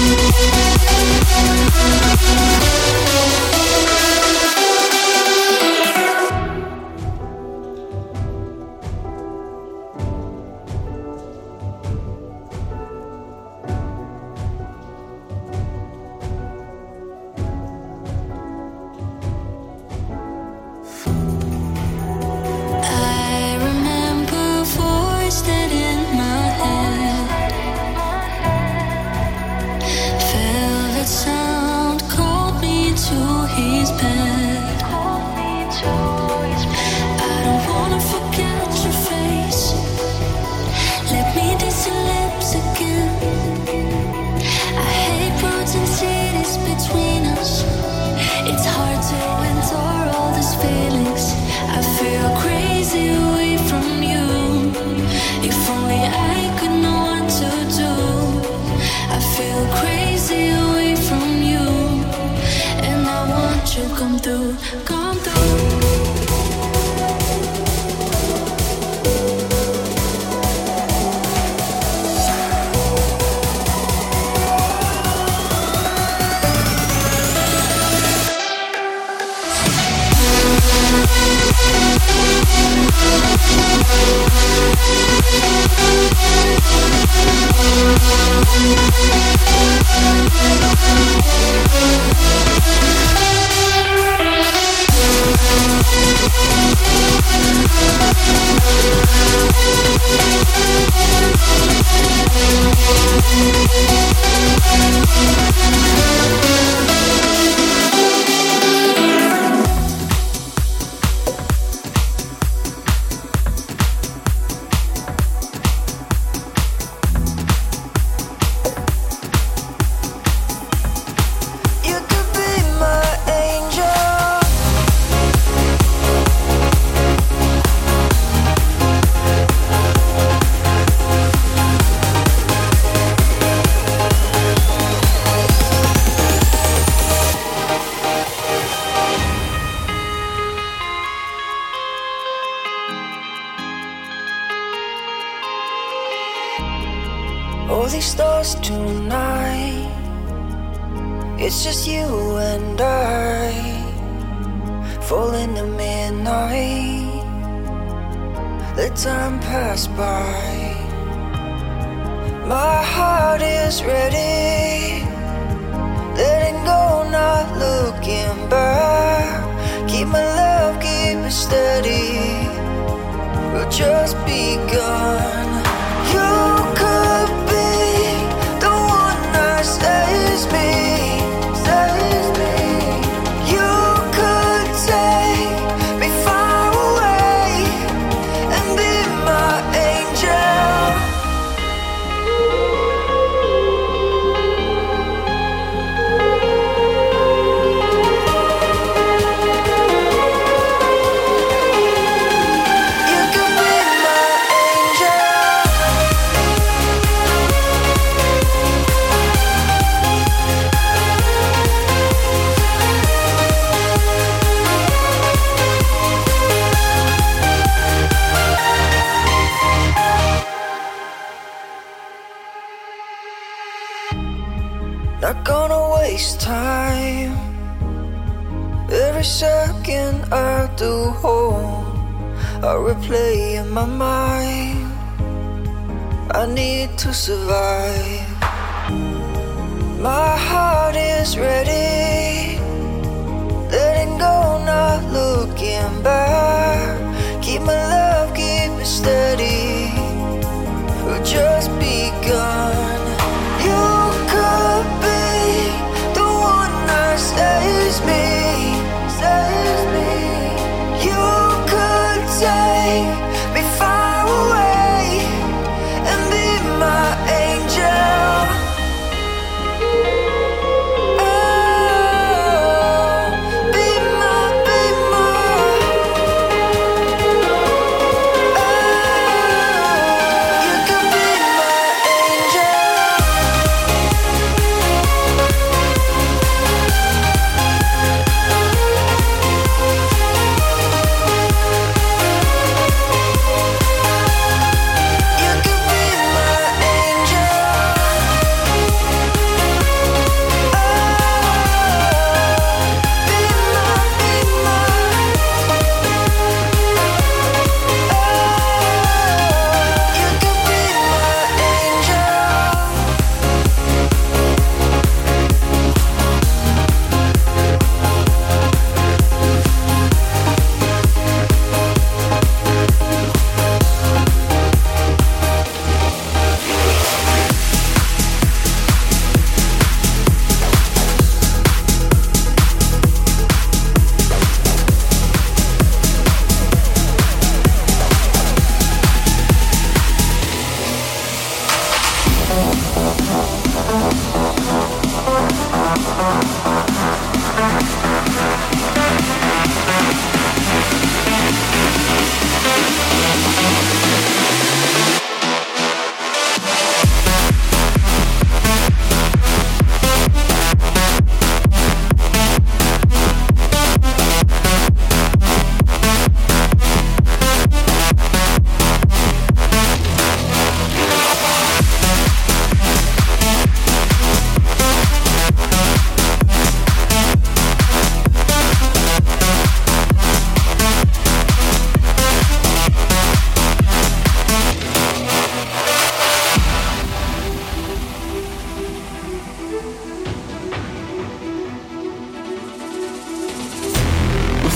We'll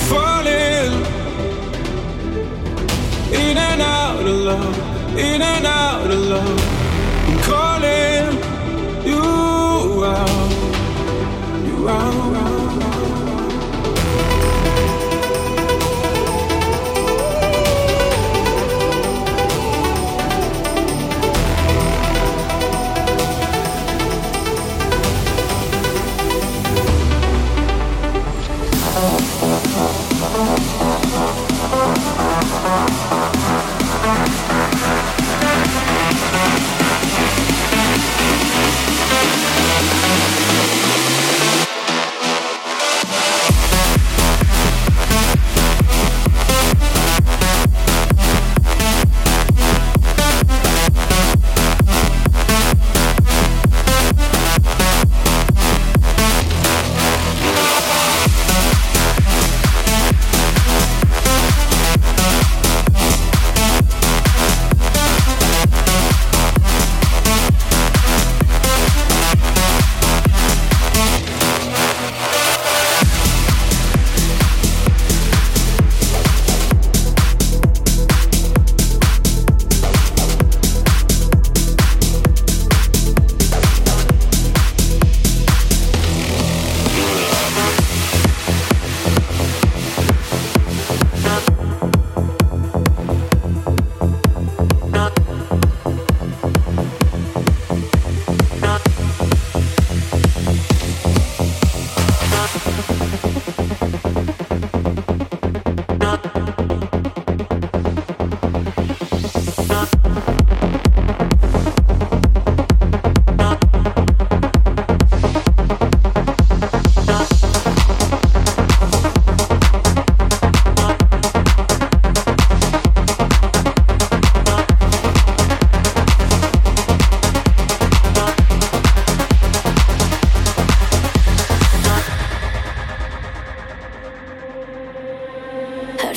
falling in and out of love, in and out of love. I'm calling you out, you out. out.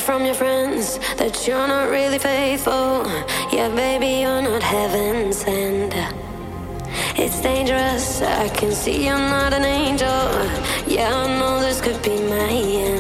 from your friends that you're not really faithful. Yeah, baby, you're not heaven sent. It's dangerous, I can see you're not an angel. Yeah, I know this could be my end.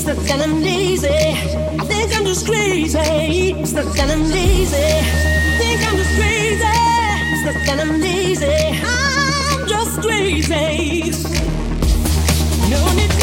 It's not that I'm lazy. I think I'm just crazy. It's not that I'm lazy. I think I'm just crazy. I'm lazy. I'm just crazy. No need.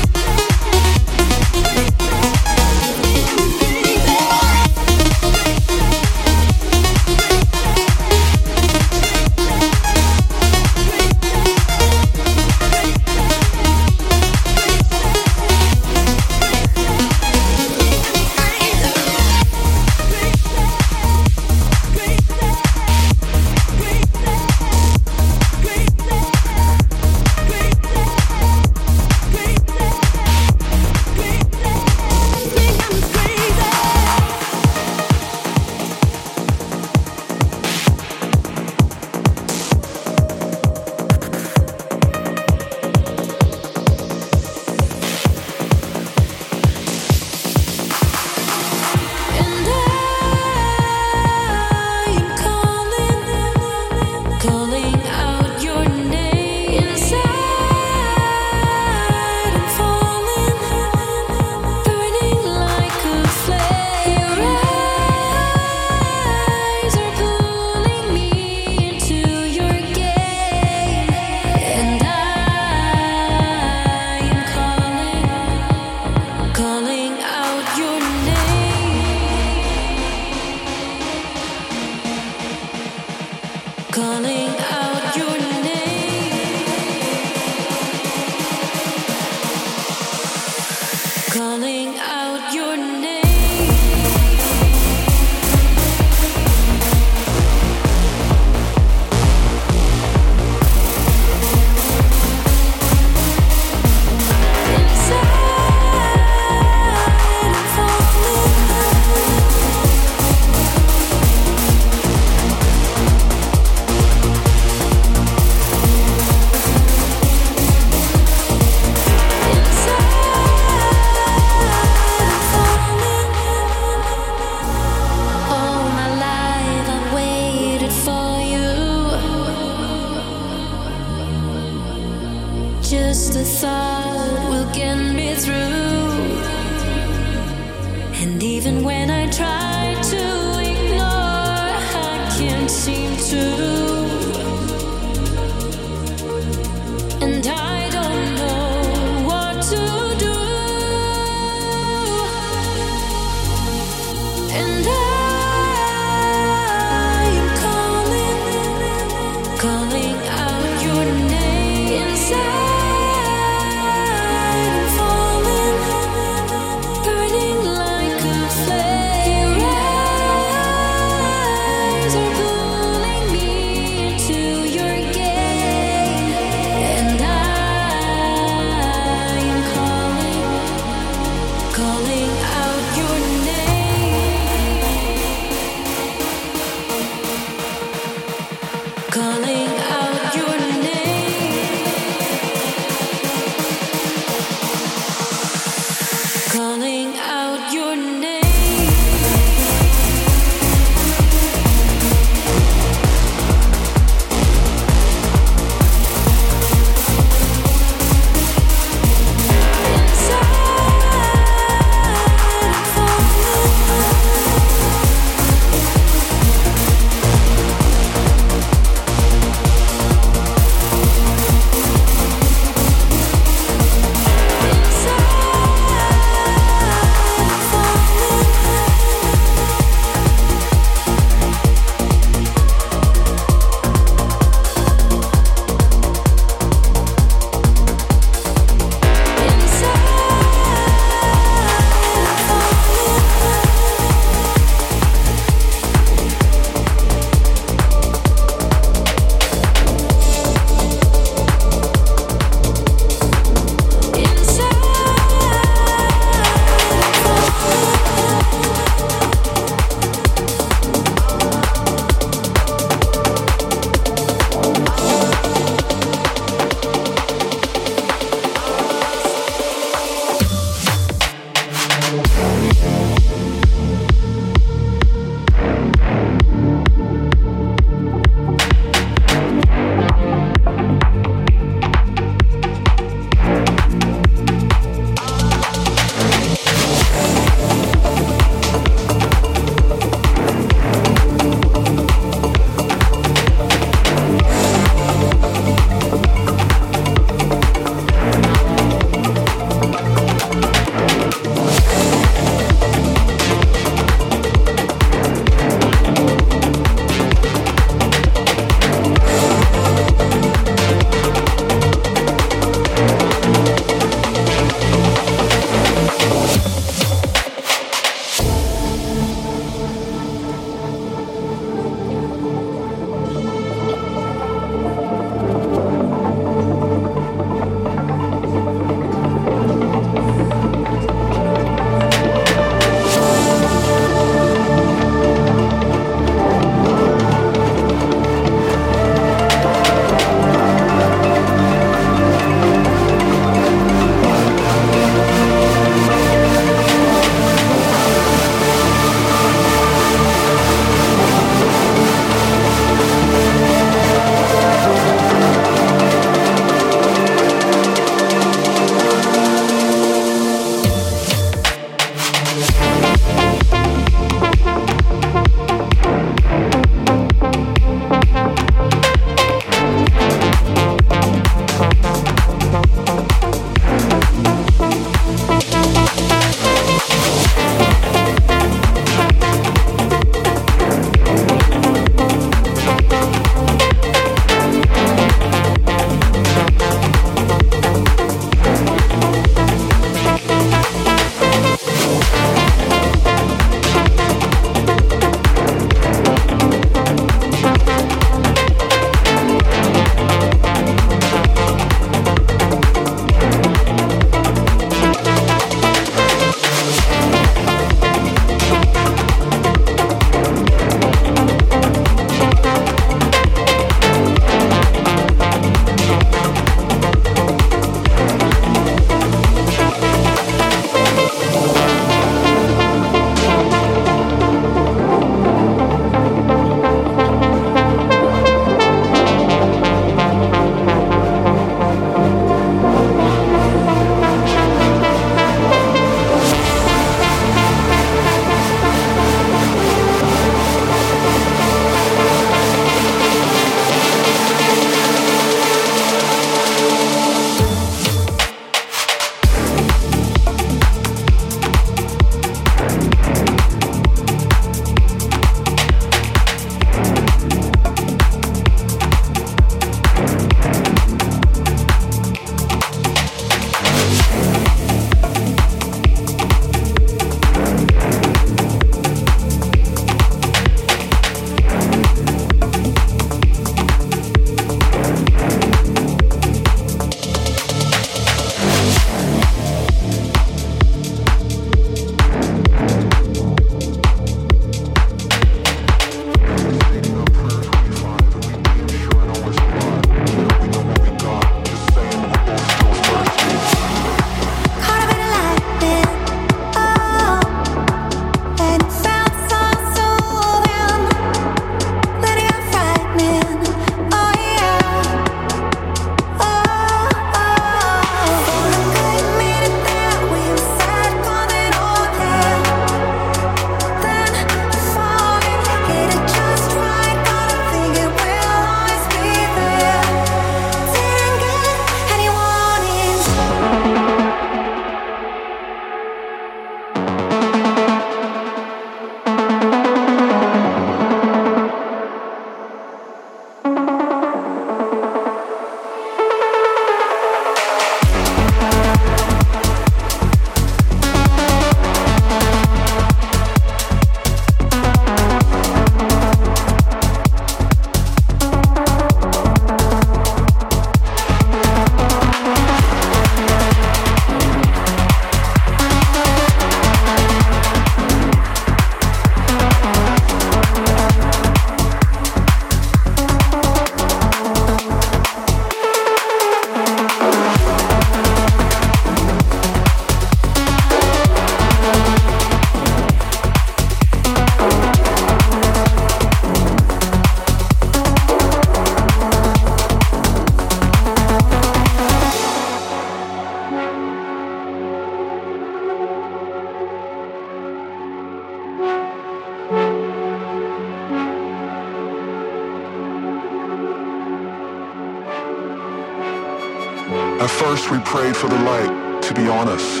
First we prayed for the light, to be on us.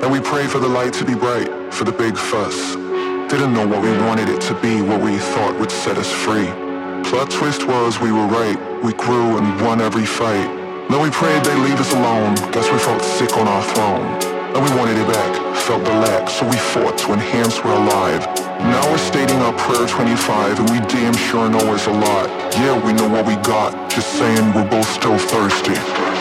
Then we prayed for the light to be bright, for the big fuss. Didn't know what we wanted it to be, what we thought would set us free. Plot twist was we were right, we grew and won every fight. Then we prayed they'd leave us alone, guess we felt sick on our throne. And we wanted it back, felt the lack, so we fought to enhance we're alive. Now we're stating our prayer 25 and we damn sure know it's a lot. Yeah, we know what we got, just saying we're both still thirsty.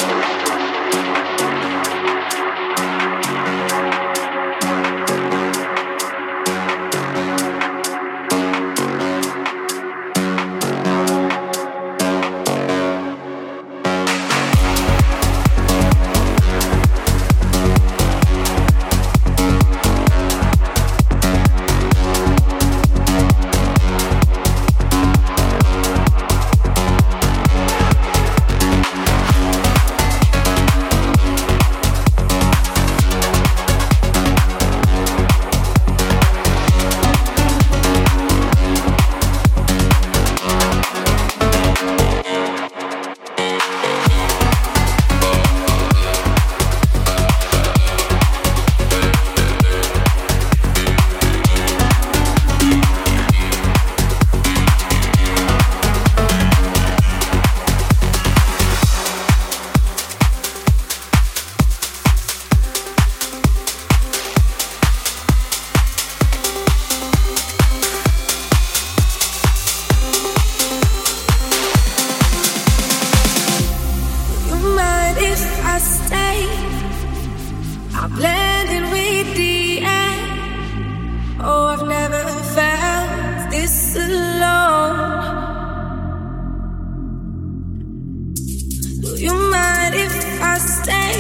Do you mind if I stay?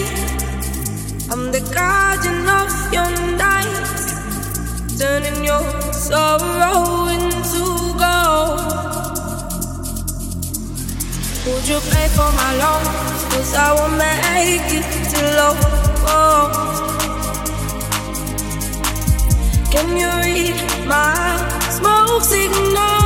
I'm the guardian of your night, turning your sorrow into gold. Would you pay for my love? Cause I won't make it till oh. Can you read my smoke signal?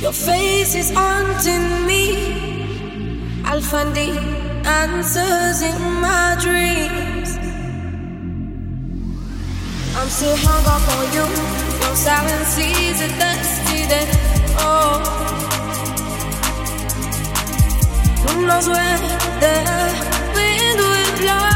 Your face is haunting me. I'll find the answers in my dreams. I'm still hung up on you. Your silence is a dusty day. Oh, who knows where the wind will blow?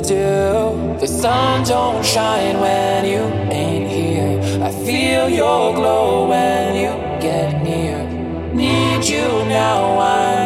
do. The sun don't shine when you ain't here. I feel your glow when you get near. Need you now. I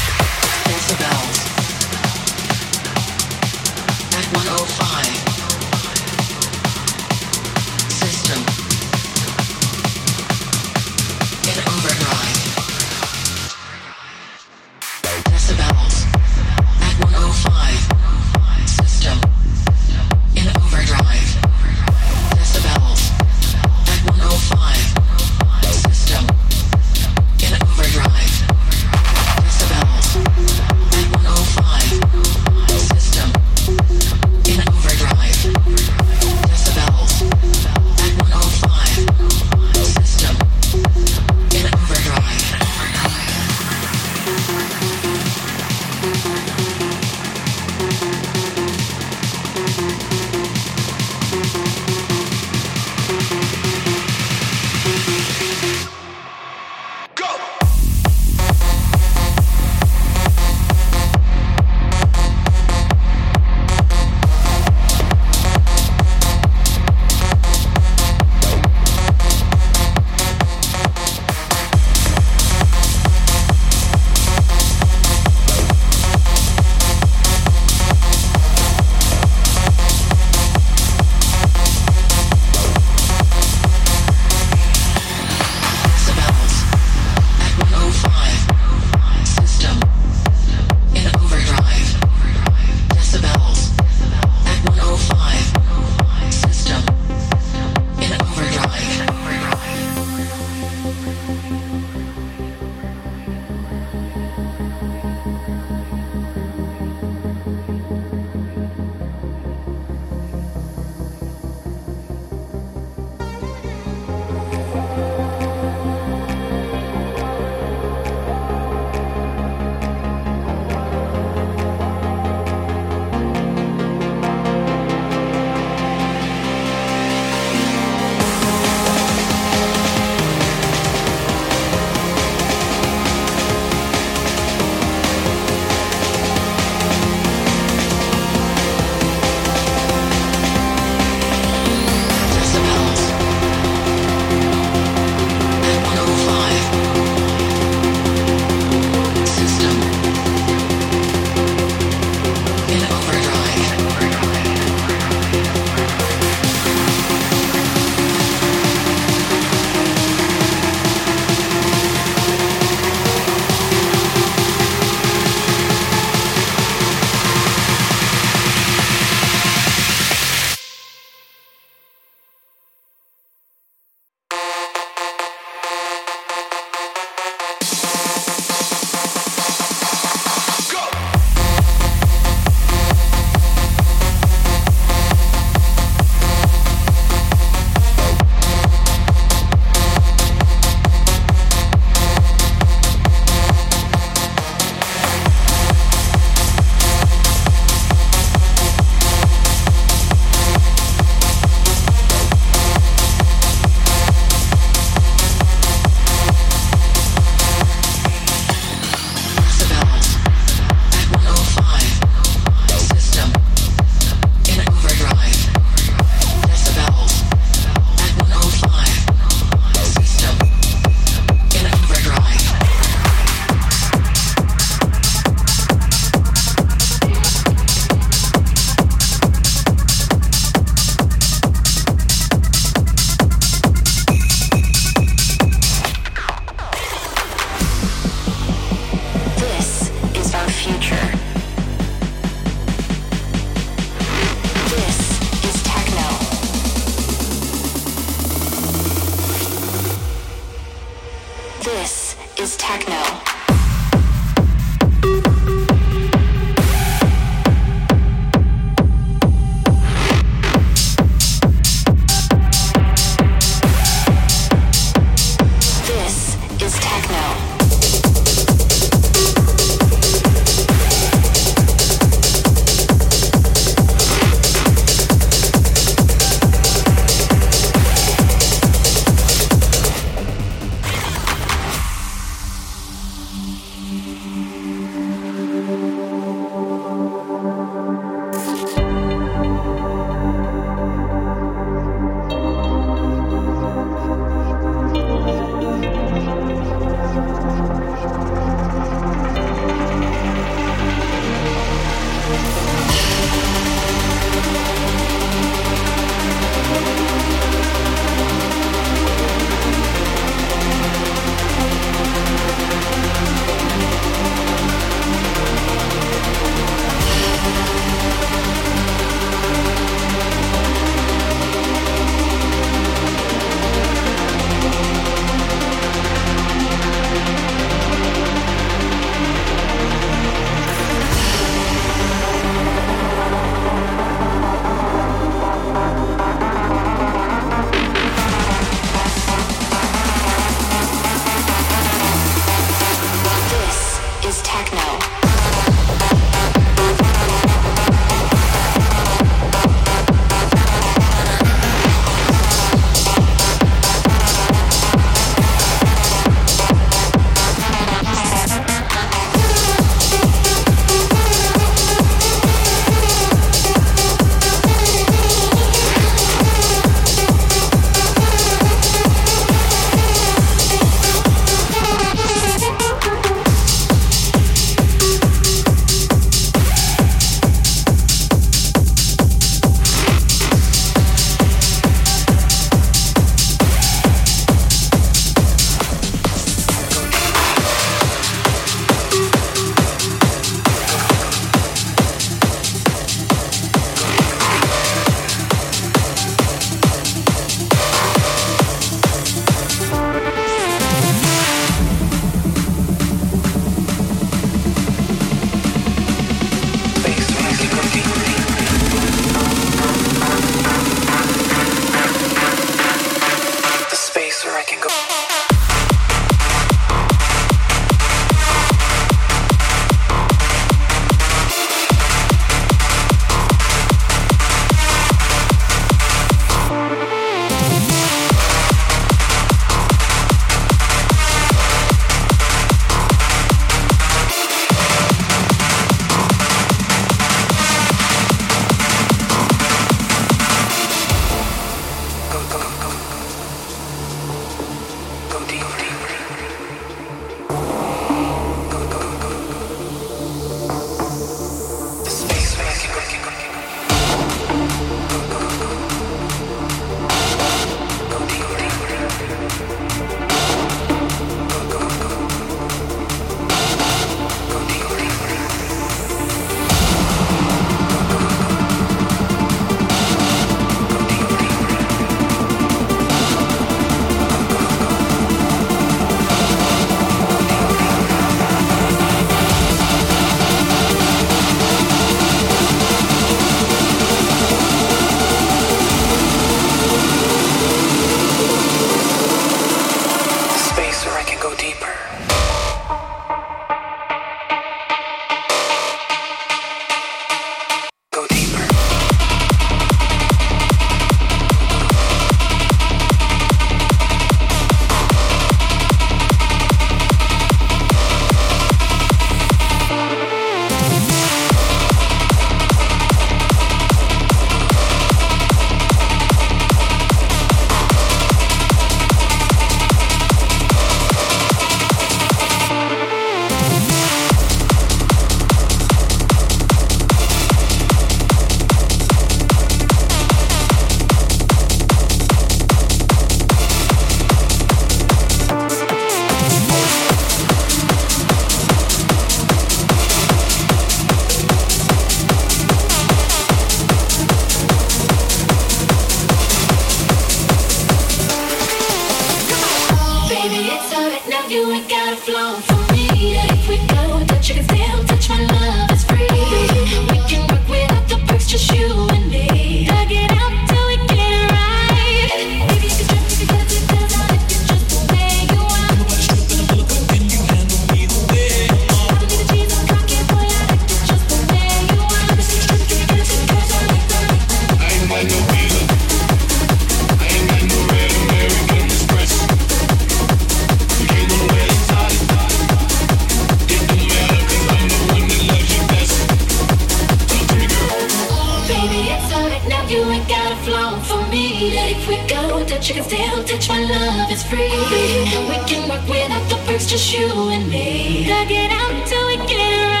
Baby, it's alright now, you ain't gotta flow for me. If we go, touch you can still touch my love It's free. And we can work without the perks, just you and me. Dug it out until we get it right.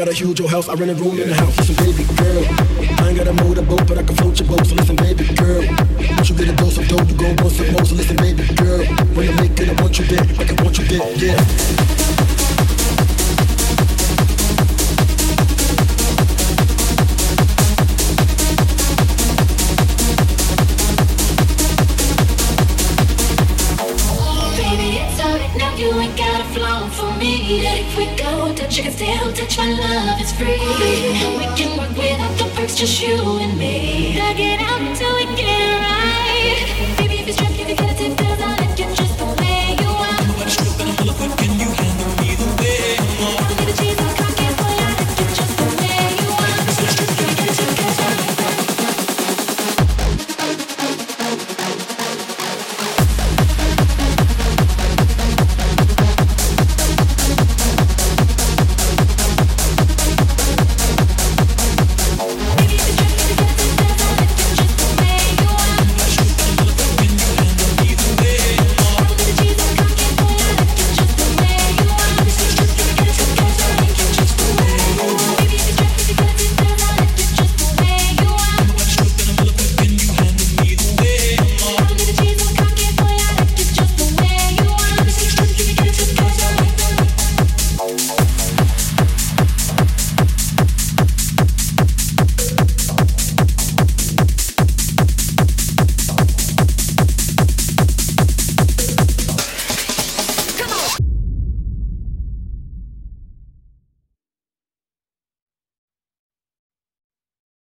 I gotta huge your house, I rent a room in the house. Listen, baby girl, I ain't gotta motor boat, but I can float your boat. So listen, baby girl, once you get a dose of dope, you gon' want some more. So listen, baby girl, when I make it, I want you there, like I want you there, yeah. Baby, that you can still touch my love it's free. We can work without the perks, just you and me. Dug it out until we get it right.